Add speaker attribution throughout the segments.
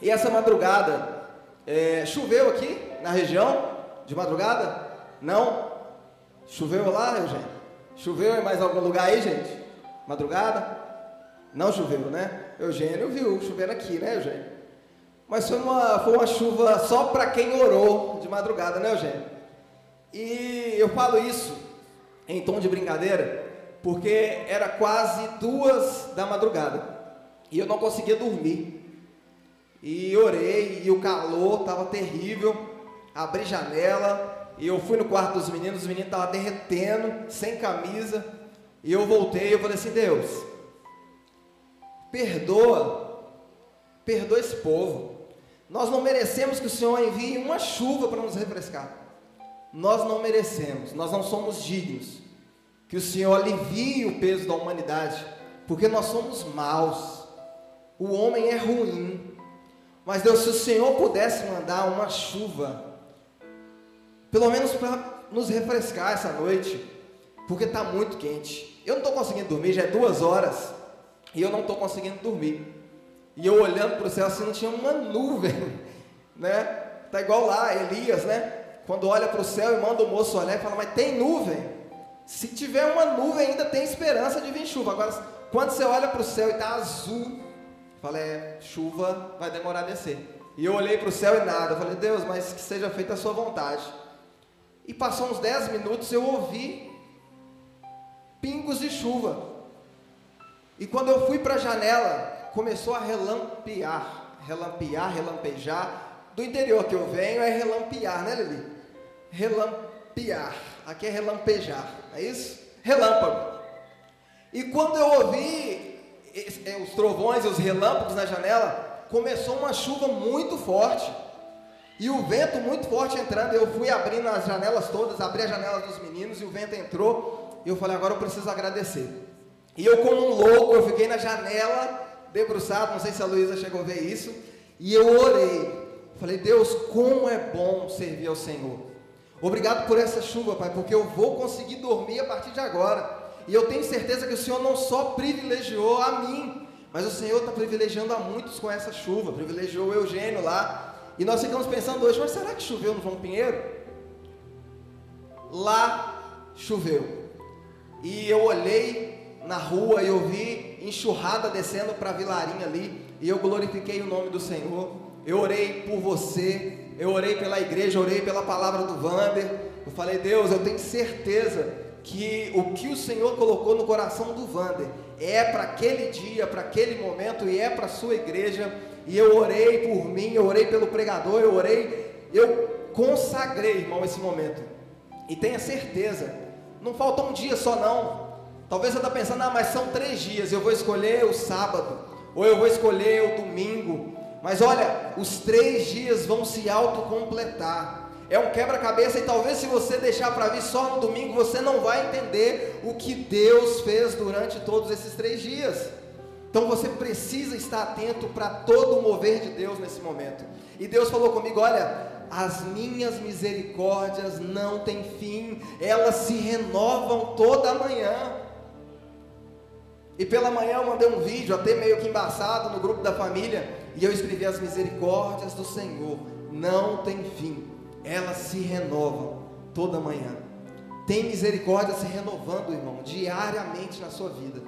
Speaker 1: E essa madrugada, é, choveu aqui na região de madrugada? Não? Choveu lá, Eugênio? Choveu em mais algum lugar aí, gente? Madrugada? Não choveu, né? Eugênio viu chovendo aqui, né, Eugênio? Mas foi uma, foi uma chuva só para quem orou de madrugada, né, Eugênio? E eu falo isso em tom de brincadeira, porque era quase duas da madrugada e eu não conseguia dormir. E orei e o calor estava terrível. Abri janela e eu fui no quarto dos meninos, os meninos estavam derretendo, sem camisa. E eu voltei e eu falei assim: Deus, perdoa, perdoa esse povo. Nós não merecemos que o Senhor envie uma chuva para nos refrescar. Nós não merecemos, nós não somos dignos que o Senhor alivie o peso da humanidade, porque nós somos maus. O homem é ruim. Mas Deus, se o Senhor pudesse mandar uma chuva, pelo menos para nos refrescar essa noite, porque está muito quente. Eu não estou conseguindo dormir, já é duas horas, e eu não estou conseguindo dormir. E eu olhando para o céu assim, não tinha uma nuvem, né? Tá igual lá, Elias, né? Quando olha para o céu e manda o moço olhar e fala, mas tem nuvem. Se tiver uma nuvem, ainda tem esperança de vir chuva. Agora, quando você olha para o céu e está azul, fala, é, chuva vai demorar a descer. E eu olhei para o céu e nada. Falei, Deus, mas que seja feita a sua vontade. E passou uns 10 minutos, eu ouvi pingos de chuva. E quando eu fui para a janela, começou a relampear, relampear, relampejar. Do interior que eu venho é relampear, né, Lili? Relampear. Aqui é relampejar, é isso? Relâmpago. E quando eu ouvi os trovões e os relâmpagos na janela, começou uma chuva muito forte. E o vento muito forte entrando. Eu fui abrindo as janelas todas, abri as janelas dos meninos e o vento entrou. E eu falei, agora eu preciso agradecer. E eu, como um louco, eu fiquei na janela, debruçado. Não sei se a Luísa chegou a ver isso. E eu orei. Falei, Deus, como é bom servir ao Senhor. Obrigado por essa chuva, Pai, porque eu vou conseguir dormir a partir de agora. E eu tenho certeza que o Senhor não só privilegiou a mim, mas o Senhor está privilegiando a muitos com essa chuva. Privilegiou o Eugênio lá. E nós ficamos pensando hoje, mas será que choveu no João Pinheiro? Lá choveu. E eu olhei na rua e eu vi enxurrada descendo para a vilarinha ali. E eu glorifiquei o nome do Senhor. Eu orei por você, eu orei pela igreja, orei pela palavra do Vander. Eu falei, Deus, eu tenho certeza que o que o Senhor colocou no coração do Vander é para aquele dia, para aquele momento e é para a sua igreja. E eu orei por mim, eu orei pelo pregador, eu orei, eu consagrei, irmão, esse momento. E tenha certeza, não falta um dia só não. Talvez você está pensando, ah, mas são três dias, eu vou escolher o sábado, ou eu vou escolher o domingo, mas olha, os três dias vão se autocompletar. É um quebra-cabeça e talvez se você deixar para vir só no domingo, você não vai entender o que Deus fez durante todos esses três dias. Então você precisa estar atento para todo o mover de Deus nesse momento. E Deus falou comigo: olha, as minhas misericórdias não têm fim, elas se renovam toda manhã. E pela manhã eu mandei um vídeo, até meio que embaçado, no grupo da família, e eu escrevi: As misericórdias do Senhor não têm fim, elas se renovam toda manhã. Tem misericórdia se renovando, irmão, diariamente na sua vida.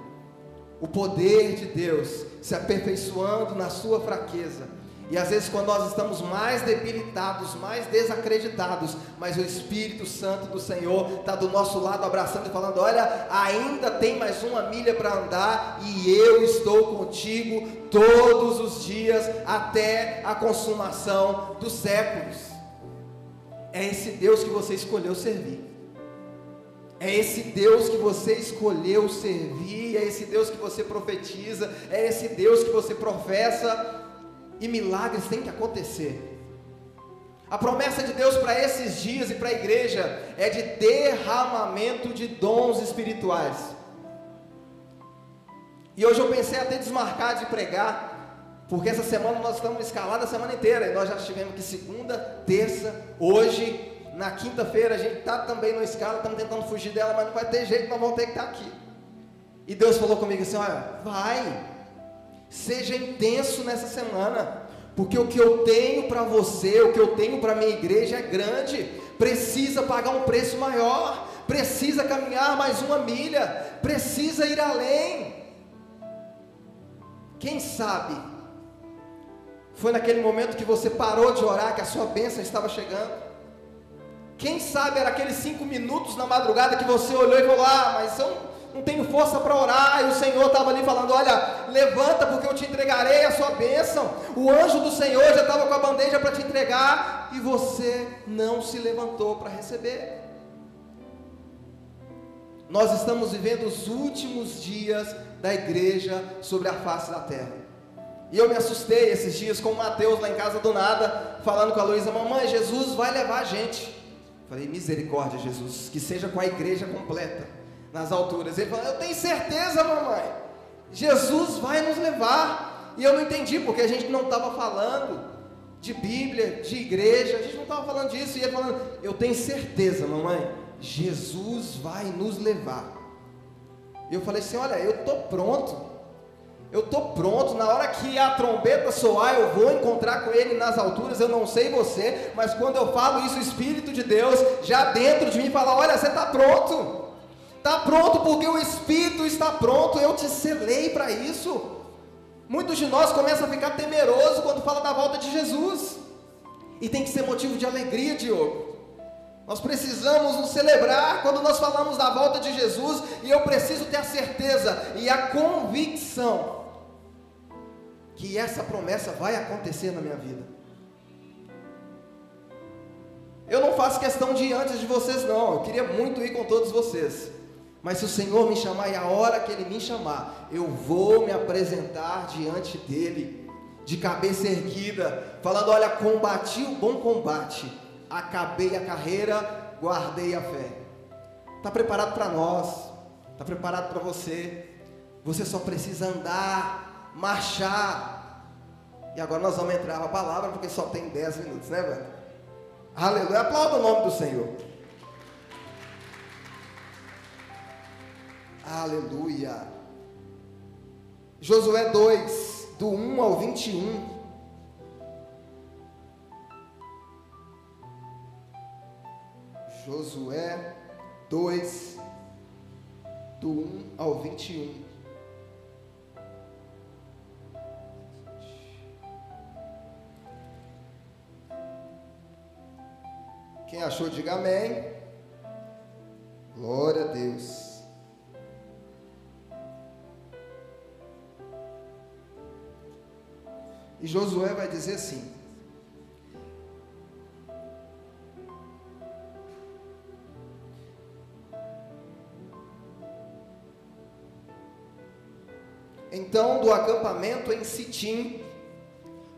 Speaker 1: O poder de Deus se aperfeiçoando na sua fraqueza e às vezes, quando nós estamos mais debilitados, mais desacreditados, mas o Espírito Santo do Senhor está do nosso lado, abraçando e falando: Olha, ainda tem mais uma milha para andar, e eu estou contigo todos os dias, até a consumação dos séculos. É esse Deus que você escolheu servir. É esse Deus que você escolheu servir, é esse Deus que você profetiza, é esse Deus que você professa e milagres têm que acontecer. A promessa de Deus para esses dias e para a igreja é de derramamento de dons espirituais. E hoje eu pensei até desmarcar de pregar, porque essa semana nós estamos escalados a semana inteira, e nós já estivemos aqui segunda, terça, hoje, na quinta-feira a gente está também no escala, estamos tentando fugir dela, mas não vai ter jeito, nós vamos ter que estar aqui. E Deus falou comigo assim: olha, vai, Seja intenso nessa semana, porque o que eu tenho para você, o que eu tenho para minha igreja é grande, precisa pagar um preço maior, precisa caminhar mais uma milha, precisa ir além. Quem sabe foi naquele momento que você parou de orar que a sua bênção estava chegando? Quem sabe era aqueles cinco minutos na madrugada que você olhou e falou: Ah, mas eu não tenho força para orar. E o Senhor estava ali falando: Olha, levanta porque eu te entregarei a sua bênção. O anjo do Senhor já estava com a bandeja para te entregar e você não se levantou para receber. Nós estamos vivendo os últimos dias da igreja sobre a face da terra. E eu me assustei esses dias com o Mateus lá em casa do nada, falando com a Luísa: Mamãe, Jesus vai levar a gente. Falei, misericórdia, Jesus, que seja com a igreja completa, nas alturas. Ele falou, eu tenho certeza, mamãe, Jesus vai nos levar. E eu não entendi, porque a gente não estava falando de Bíblia, de igreja, a gente não estava falando disso. E ele falando, eu tenho certeza, mamãe, Jesus vai nos levar. E eu falei assim: olha, eu estou pronto. Eu estou pronto, na hora que a trombeta soar, eu vou encontrar com ele nas alturas. Eu não sei você, mas quando eu falo isso, o Espírito de Deus já dentro de mim fala: Olha, você está pronto, está pronto porque o Espírito está pronto. Eu te selei para isso. Muitos de nós começam a ficar temeroso quando fala da volta de Jesus, e tem que ser motivo de alegria, Diogo. Nós precisamos nos celebrar quando nós falamos da volta de Jesus, e eu preciso ter a certeza e a convicção que essa promessa vai acontecer na minha vida. Eu não faço questão de ir antes de vocês, não. Eu queria muito ir com todos vocês. Mas se o Senhor me chamar e a hora que Ele me chamar, eu vou me apresentar diante dEle, de cabeça erguida, falando: Olha, combati o bom combate, acabei a carreira, guardei a fé. Está preparado para nós? Está preparado para você? Você só precisa andar marchar. E agora nós vamos entrar na palavra, porque só tem 10 minutos, né, velho? Aleluia. Aplauda o nome do Senhor. Aleluia. Josué 2, do 1 ao 21. Josué 2, do 1 ao 21. Achou, diga amém. Glória a Deus. E Josué vai dizer assim: Então, do acampamento em Sitim,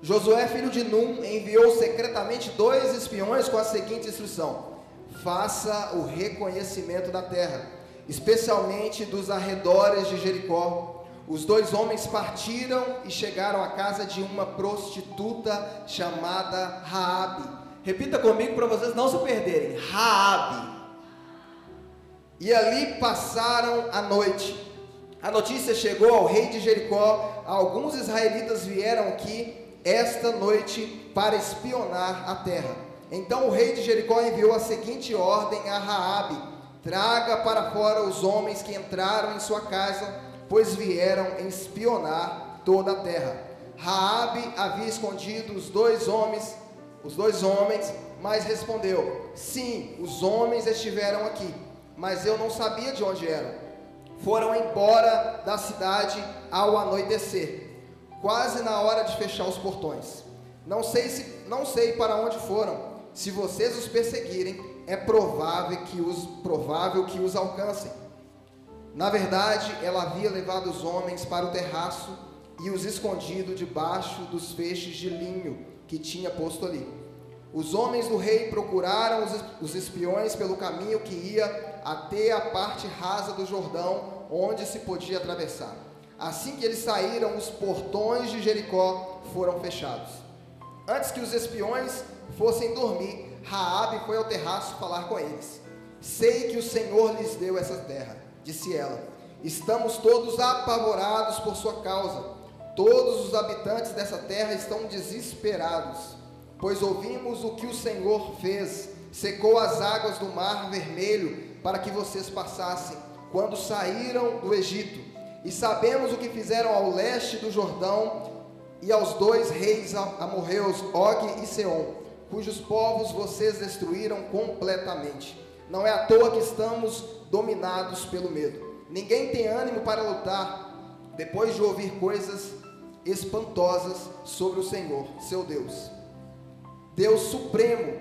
Speaker 1: Josué, filho de Num, enviou secretamente dois espiões com a seguinte instrução: faça o reconhecimento da terra, especialmente dos arredores de Jericó. Os dois homens partiram e chegaram à casa de uma prostituta chamada Raabe. Repita comigo para vocês não se perderem. Raabe. E ali passaram a noite. A notícia chegou ao rei de Jericó. Alguns israelitas vieram aqui esta noite para espionar a terra. Então o rei de Jericó enviou a seguinte ordem a Raabe: Traga para fora os homens que entraram em sua casa, pois vieram espionar toda a terra. Raabe havia escondido os dois homens, os dois homens, mas respondeu: Sim, os homens estiveram aqui, mas eu não sabia de onde eram. Foram embora da cidade ao anoitecer quase na hora de fechar os portões. Não sei se não sei para onde foram. Se vocês os perseguirem, é provável que os provável que os alcancem. Na verdade, ela havia levado os homens para o terraço e os escondido debaixo dos feixes de linho que tinha posto ali. Os homens do rei procuraram os espiões pelo caminho que ia até a parte rasa do Jordão, onde se podia atravessar. Assim que eles saíram, os portões de Jericó foram fechados. Antes que os espiões fossem dormir, Raabe foi ao terraço falar com eles. Sei que o Senhor lhes deu essa terra, disse ela. Estamos todos apavorados por sua causa. Todos os habitantes dessa terra estão desesperados, pois ouvimos o que o Senhor fez, secou as águas do mar vermelho para que vocês passassem quando saíram do Egito, e sabemos o que fizeram ao leste do Jordão e aos dois reis amorreus, Og e Seom, cujos povos vocês destruíram completamente. Não é à toa que estamos dominados pelo medo. Ninguém tem ânimo para lutar depois de ouvir coisas espantosas sobre o Senhor, seu Deus. Deus supremo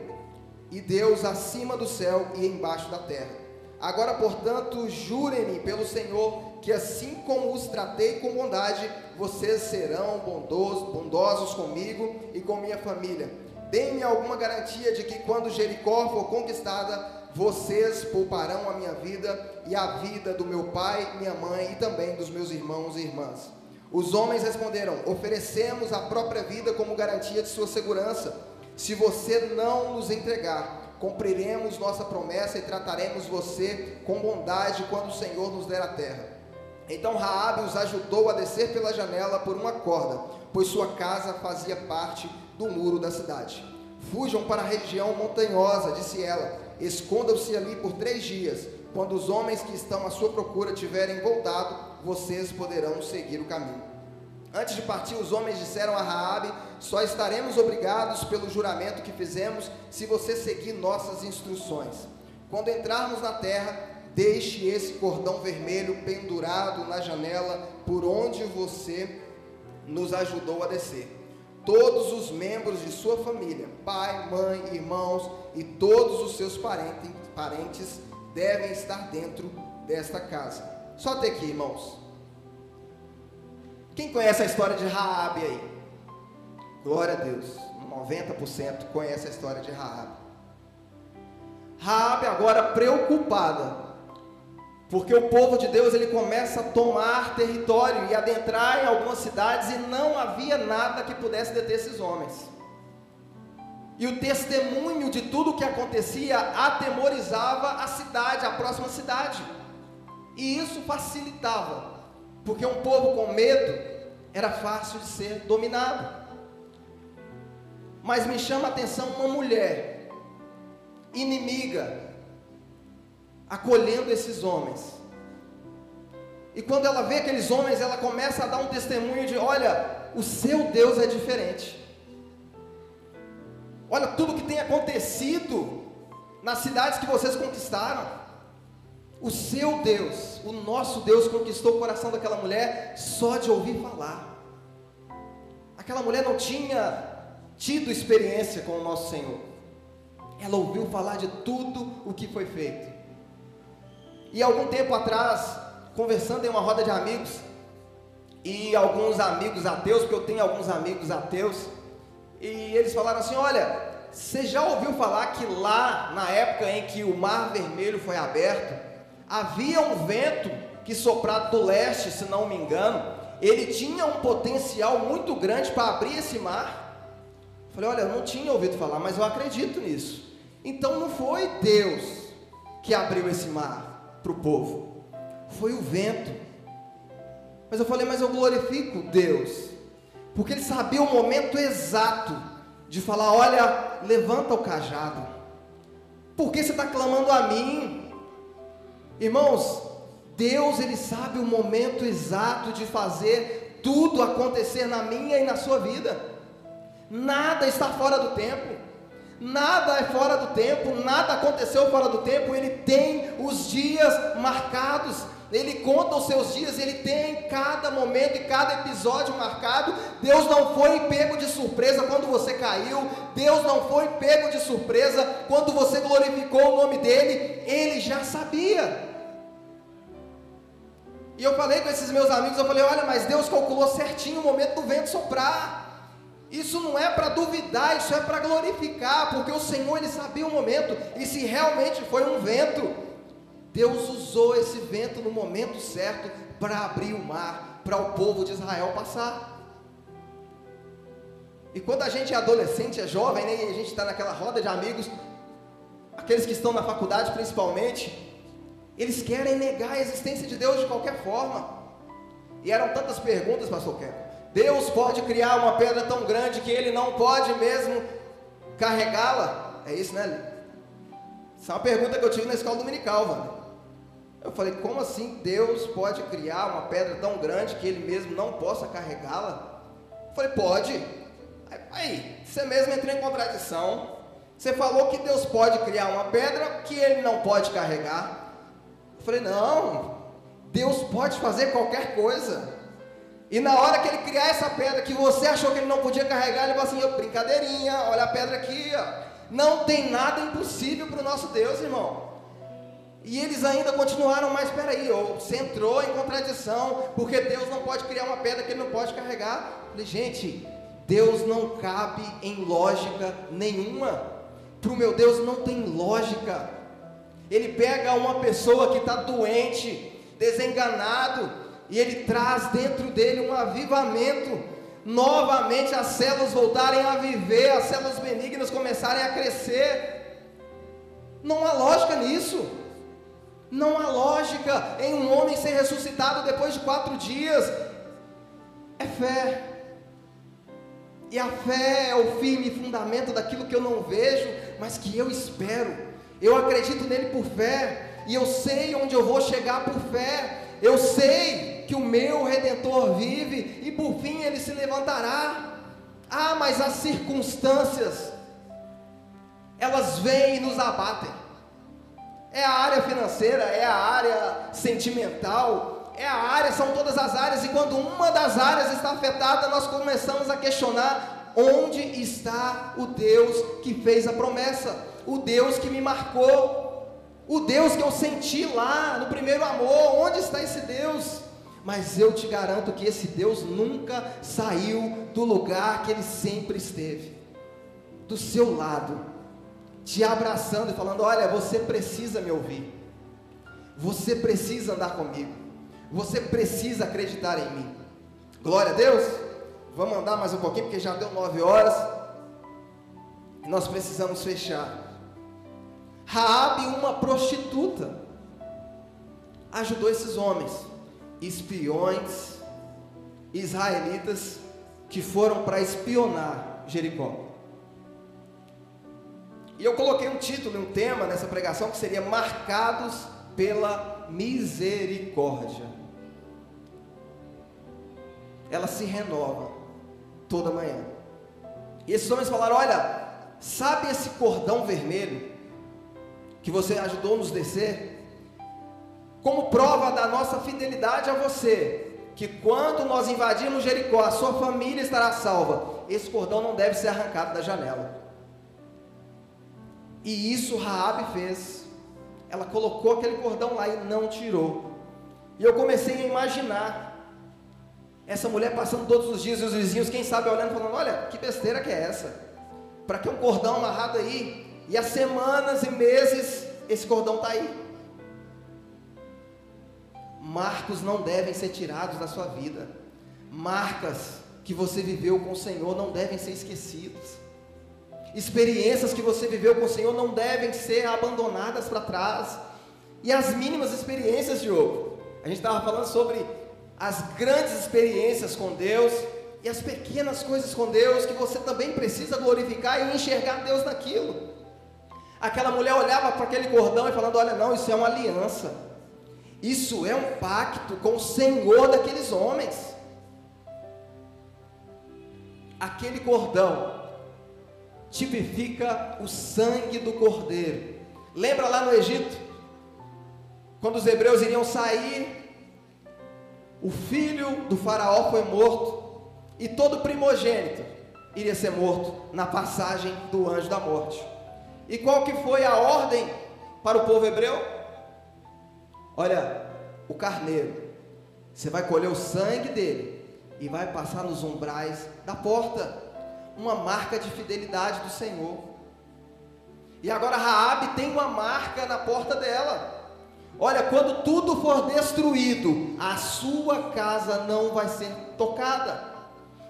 Speaker 1: e Deus acima do céu e embaixo da terra. Agora, portanto, jurem-me pelo Senhor que assim como os tratei com bondade, vocês serão bondosos, bondosos comigo e com minha família. Deem-me alguma garantia de que quando Jericó for conquistada, vocês pouparão a minha vida e a vida do meu pai, minha mãe e também dos meus irmãos e irmãs. Os homens responderam: Oferecemos a própria vida como garantia de sua segurança. Se você não nos entregar, cumpriremos nossa promessa e trataremos você com bondade quando o Senhor nos der a terra. Então Raabe os ajudou a descer pela janela por uma corda, pois sua casa fazia parte do muro da cidade. Fujam para a região montanhosa, disse ela. Escondam-se ali por três dias. Quando os homens que estão à sua procura tiverem voltado, vocês poderão seguir o caminho. Antes de partir, os homens disseram a Raabe: Só estaremos obrigados pelo juramento que fizemos se você seguir nossas instruções. Quando entrarmos na terra, deixe esse cordão vermelho pendurado na janela por onde você nos ajudou a descer. Todos os membros de sua família, pai, mãe, irmãos e todos os seus parentes, parentes devem estar dentro desta casa. Só até aqui, irmãos. Quem conhece a história de Raabe aí? Glória a Deus. 90% conhece a história de Raabe. Raabe agora preocupada, porque o povo de Deus ele começa a tomar território e adentrar em algumas cidades e não havia nada que pudesse deter esses homens. E o testemunho de tudo o que acontecia atemorizava a cidade, a próxima cidade. E isso facilitava, porque um povo com medo era fácil de ser dominado. Mas me chama a atenção uma mulher inimiga acolhendo esses homens. E quando ela vê aqueles homens, ela começa a dar um testemunho de: olha, o seu Deus é diferente. Olha tudo que tem acontecido nas cidades que vocês conquistaram. O seu Deus, o nosso Deus conquistou o coração daquela mulher só de ouvir falar. Aquela mulher não tinha tido experiência com o nosso Senhor. Ela ouviu falar de tudo o que foi feito. E algum tempo atrás, conversando em uma roda de amigos, e alguns amigos ateus, porque eu tenho alguns amigos ateus, e eles falaram assim: Olha, você já ouviu falar que lá, na época em que o Mar Vermelho foi aberto, havia um vento que soprado do leste, se não me engano, ele tinha um potencial muito grande para abrir esse mar. Falei, olha, eu não tinha ouvido falar, mas eu acredito nisso. Então não foi Deus que abriu esse mar para o povo, foi o vento. Mas eu falei, mas eu glorifico Deus, porque ele sabia o momento exato de falar: olha, levanta o cajado, porque você está clamando a mim? Irmãos, Deus ele sabe o momento exato de fazer tudo acontecer na minha e na sua vida. Nada está fora do tempo. Nada é fora do tempo, nada aconteceu fora do tempo, ele tem os dias marcados, ele conta os seus dias, ele tem cada momento e cada episódio marcado. Deus não foi pego de surpresa quando você caiu, Deus não foi pego de surpresa quando você glorificou o nome dele, ele já sabia. E eu falei com esses meus amigos, eu falei, olha, mas Deus calculou certinho o momento do vento soprar. Isso não é para duvidar, isso é para glorificar, porque o Senhor ele sabia o momento, e se realmente foi um vento, Deus usou esse vento no momento certo para abrir o mar, para o povo de Israel passar. E quando a gente é adolescente, é jovem, né, e a gente está naquela roda de amigos, aqueles que estão na faculdade principalmente, eles querem negar a existência de Deus de qualquer forma. E eram tantas perguntas, pastor Kevin, Deus pode criar uma pedra tão grande que ele não pode mesmo carregá-la? É isso, né? Essa é uma pergunta que eu tive na escola dominical, mano. Eu falei, como assim Deus pode criar uma pedra tão grande que ele mesmo não possa carregá-la? Eu falei, pode. Aí, você mesmo entrou em contradição. Você falou que Deus pode criar uma pedra que ele não pode carregar. Falei, não, Deus pode fazer qualquer coisa. E na hora que ele criar essa pedra que você achou que ele não podia carregar, ele falou assim: oh, brincadeirinha, olha a pedra aqui, ó. Não tem nada impossível para o nosso Deus, irmão. E eles ainda continuaram, mas espera aí, você entrou em contradição, porque Deus não pode criar uma pedra que ele não pode carregar. Eu falei, gente, Deus não cabe em lógica nenhuma. Para o meu Deus não tem lógica. Ele pega uma pessoa que está doente, desenganado, e ele traz dentro dele um avivamento. Novamente as células voltarem a viver, as células benignas começarem a crescer. Não há lógica nisso. Não há lógica em um homem ser ressuscitado depois de quatro dias. É fé. E a fé é o firme fundamento daquilo que eu não vejo, mas que eu espero. Eu acredito nele por fé. E eu sei onde eu vou chegar por fé. Eu sei que o meu redentor vive e por fim ele se levantará. Ah, mas as circunstâncias, elas vêm e nos abatem. É a área financeira, é a área sentimental, é a área, são todas as áreas, e quando uma das áreas está afetada, nós começamos a questionar onde está o Deus que fez a promessa, o Deus que me marcou, o Deus que eu senti lá no primeiro amor, onde está esse Deus? Mas eu te garanto que esse Deus nunca saiu do lugar que ele sempre esteve do seu lado, te abraçando e falando: Olha, você precisa me ouvir, você precisa andar comigo, você precisa acreditar em mim. Glória a Deus. Vamos andar mais um pouquinho, porque já deu nove horas e nós precisamos fechar. Raabe, uma prostituta, ajudou esses homens espiões israelitas que foram para espionar Jericó. E eu coloquei um título, um tema nessa pregação que seria Marcados pela Misericórdia. Ela se renova toda manhã. E esses homens falaram: Olha, sabe esse cordão vermelho que você ajudou nos descer? como prova da nossa fidelidade a você, que quando nós invadirmos Jericó, a sua família estará salva. Esse cordão não deve ser arrancado da janela. E isso Raabe fez. Ela colocou aquele cordão lá e não tirou. E eu comecei a imaginar essa mulher passando todos os dias e os vizinhos, quem sabe olhando, falando: Olha, que besteira que é essa? Para que um cordão amarrado aí? E há semanas e meses esse cordão está aí. Marcos não devem ser tirados da sua vida. Marcas que você viveu com o Senhor não devem ser esquecidas. Experiências que você viveu com o Senhor não devem ser abandonadas para trás. E as mínimas experiências, Diogo. A gente estava falando sobre as grandes experiências com Deus e as pequenas coisas com Deus que você também precisa glorificar e enxergar Deus naquilo. Aquela mulher olhava para aquele cordão e falando: Olha, não, isso é uma aliança. Isso é um pacto com o Senhor daqueles homens. Aquele cordão tipifica o sangue do cordeiro. Lembra lá no Egito? Quando os hebreus iriam sair, o filho do faraó foi morto e todo primogênito iria ser morto na passagem do anjo da morte. E qual que foi a ordem para o povo hebreu? Olha, o carneiro, você vai colher o sangue dele e vai passar nos umbrais da porta, uma marca de fidelidade do Senhor. E agora Raabe tem uma marca na porta dela. Olha, quando tudo for destruído, a sua casa não vai ser tocada.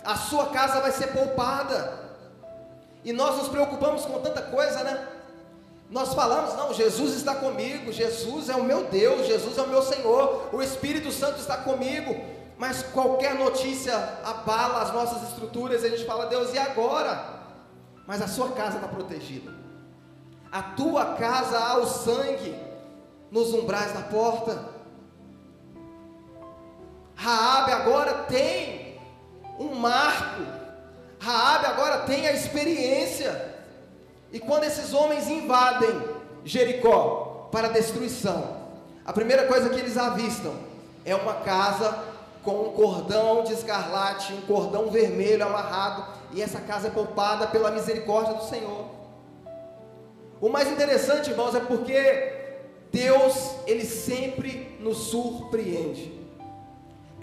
Speaker 1: A sua casa vai ser poupada. E nós nos preocupamos com tanta coisa, né? Nós falamos, não, Jesus está comigo, Jesus é o meu Deus, Jesus é o meu Senhor, o Espírito Santo está comigo. mas qualquer notícia abala as nossas estruturas e a gente fala, Deus, e agora? Mas a sua casa está protegida. A tua casa há o sangue nos umbrais da porta. Raabe agora tem um marco. Raabe agora tem a experiência. E quando esses homens invadem Jericó para destruição, a primeira coisa que eles avistam é uma casa com um cordão de escarlate, um cordão vermelho amarrado, e essa casa é poupada pela misericórdia do Senhor. O mais interessante, irmãos, é porque Deus, ele sempre nos surpreende.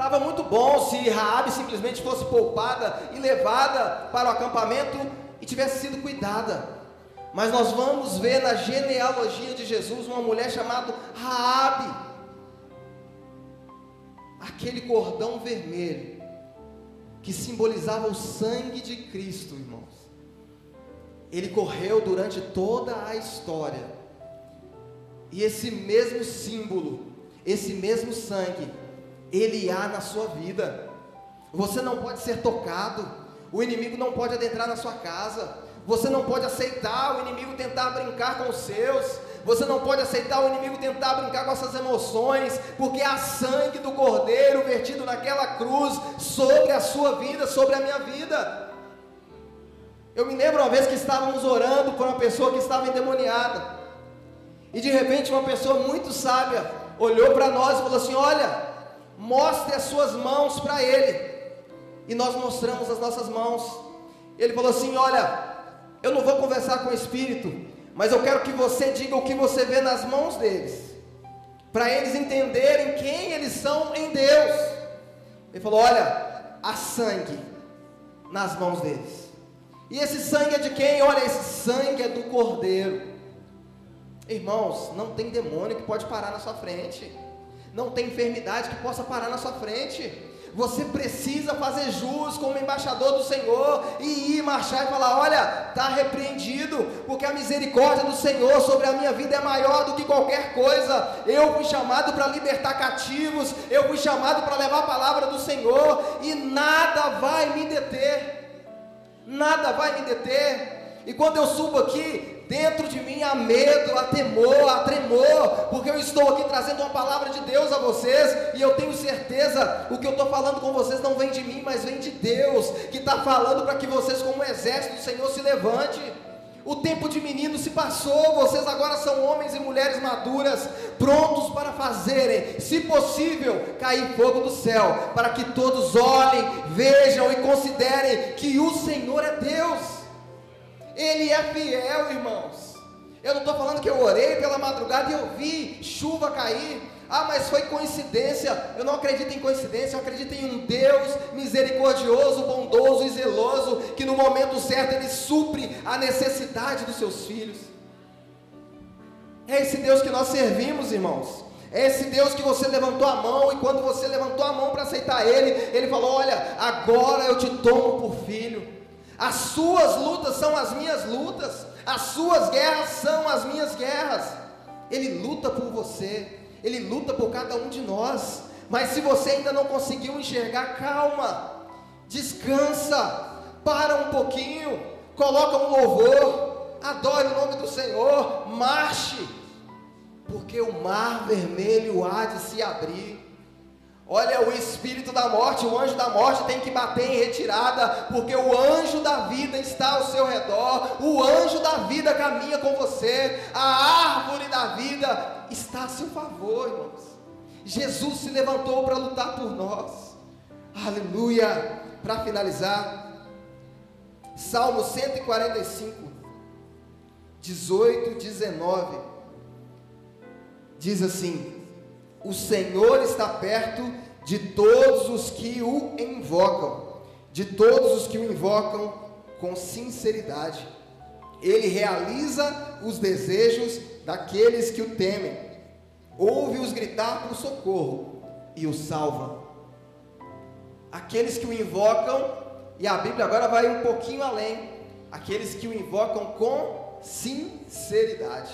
Speaker 1: Estava muito bom se Raabe simplesmente fosse poupada e levada para o acampamento e tivesse sido cuidada. Mas nós vamos ver na genealogia de Jesus uma mulher chamada Raabe. Aquele cordão vermelho que simbolizava o sangue de Cristo, irmãos. Ele correu durante toda a história. E esse mesmo símbolo, esse mesmo sangue ele há na sua vida. Você não pode ser tocado, o inimigo não pode adentrar na sua casa, você não pode aceitar o inimigo tentar brincar com os seus, você não pode aceitar o inimigo tentar brincar com essas emoções, porque há sangue do Cordeiro vertido naquela cruz sobre a sua vida, sobre a minha vida. Eu me lembro uma vez que estávamos orando por uma pessoa que estava endemoniada, e de repente uma pessoa muito sábia olhou para nós e falou assim: Olha, mostre as suas mãos para ele. E nós mostramos as nossas mãos. Ele falou assim: Olha, eu não vou conversar com o Espírito, mas eu quero que você diga o que você vê nas mãos deles, para eles entenderem quem eles são em Deus. Ele falou: Olha, há sangue nas mãos deles. E esse sangue é de quem? Olha, esse sangue é do Cordeiro. Irmãos, não tem demônio que pode parar na sua frente não tem enfermidade que possa parar na sua frente. Você precisa fazer jus como embaixador do Senhor e ir marchar e falar: olha, está repreendido, porque a misericórdia do Senhor sobre a minha vida é maior do que qualquer coisa. Eu fui chamado para libertar cativos, eu fui chamado para levar a palavra do Senhor e nada vai me deter. Nada vai me deter. E quando eu subo aqui, Dentro de mim há medo, há temor, há tremor, porque eu estou aqui trazendo uma palavra de Deus a vocês e eu tenho certeza, o que eu estou falando com vocês não vem de mim, mas vem de Deus, que está falando para que vocês, como exército do Senhor, se levante. O tempo de menino se passou, vocês agora são homens e mulheres maduras, prontos para fazerem, se possível, cair fogo do céu, para que todos olhem, vejam e considerem que o Senhor é Deus. Ele é fiel, irmãos. Eu não estou falando que eu orei pela madrugada e eu vi chuva cair. Ah, mas foi coincidência. Eu não acredito em coincidência, eu acredito em um Deus misericordioso, bondoso e zeloso, que no momento certo ele supre a necessidade dos seus filhos. É esse Deus que nós servimos, irmãos. É esse Deus que você levantou a mão e quando você levantou a mão para aceitar Ele, Ele falou: Olha, agora eu te tomo por filho. As suas lutas são as minhas lutas, as suas guerras são as minhas guerras. Ele luta por você, ele luta por cada um de nós. Mas se você ainda não conseguiu enxergar, calma, descansa, para um pouquinho, coloca um louvor, adore o nome do Senhor, marche, porque o mar vermelho há de se abrir. Olha, o espírito da morte, o anjo da morte tem que bater em retirada, porque o anjo da vida está ao seu redor, o anjo da vida caminha com você, a árvore da vida está a seu favor, irmãos. Jesus se levantou para lutar por nós, aleluia. Para finalizar, Salmo 145, 18, 19, diz assim: o Senhor está perto de todos os que o invocam, de todos os que o invocam com sinceridade. Ele realiza os desejos daqueles que o temem, ouve-os gritar por socorro e os salva. Aqueles que o invocam, e a Bíblia agora vai um pouquinho além, aqueles que o invocam com sinceridade.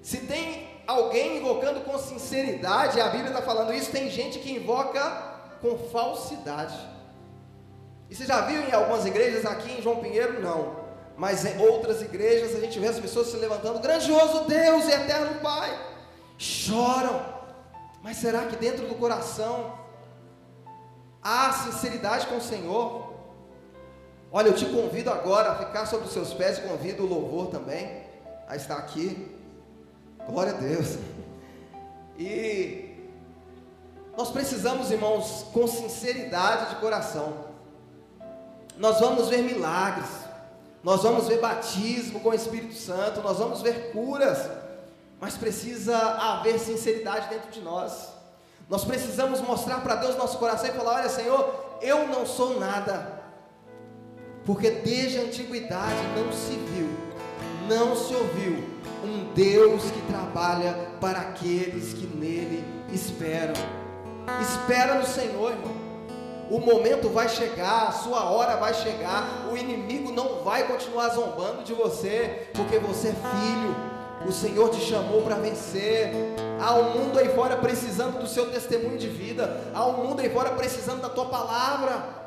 Speaker 1: Se tem alguém invocando com sinceridade, a Bíblia está falando isso, tem gente que invoca com falsidade. E você já viu em algumas igrejas, aqui em João Pinheiro, não. Mas em outras igrejas a gente vê as pessoas se levantando, grandioso Deus e eterno Pai. Choram. Mas será que dentro do coração há sinceridade com o Senhor? Olha, eu te convido agora a ficar sobre os seus pés convido o louvor também a estar aqui. Glória a Deus. E nós precisamos, irmãos, com sinceridade de coração. Nós vamos ver milagres, nós vamos ver batismo com o Espírito Santo, nós vamos ver curas, mas precisa haver sinceridade dentro de nós. Nós precisamos mostrar para Deus nosso coração e falar: Olha, Senhor, eu não sou nada, porque desde a antiguidade não se viu, não se ouviu um Deus que trabalha para aqueles que nele esperam. Espera no Senhor, irmão. O momento vai chegar, a sua hora vai chegar. O inimigo não vai continuar zombando de você, porque você é filho. O Senhor te chamou para vencer. Há um mundo aí fora precisando do seu testemunho de vida. Há um mundo aí fora precisando da tua palavra.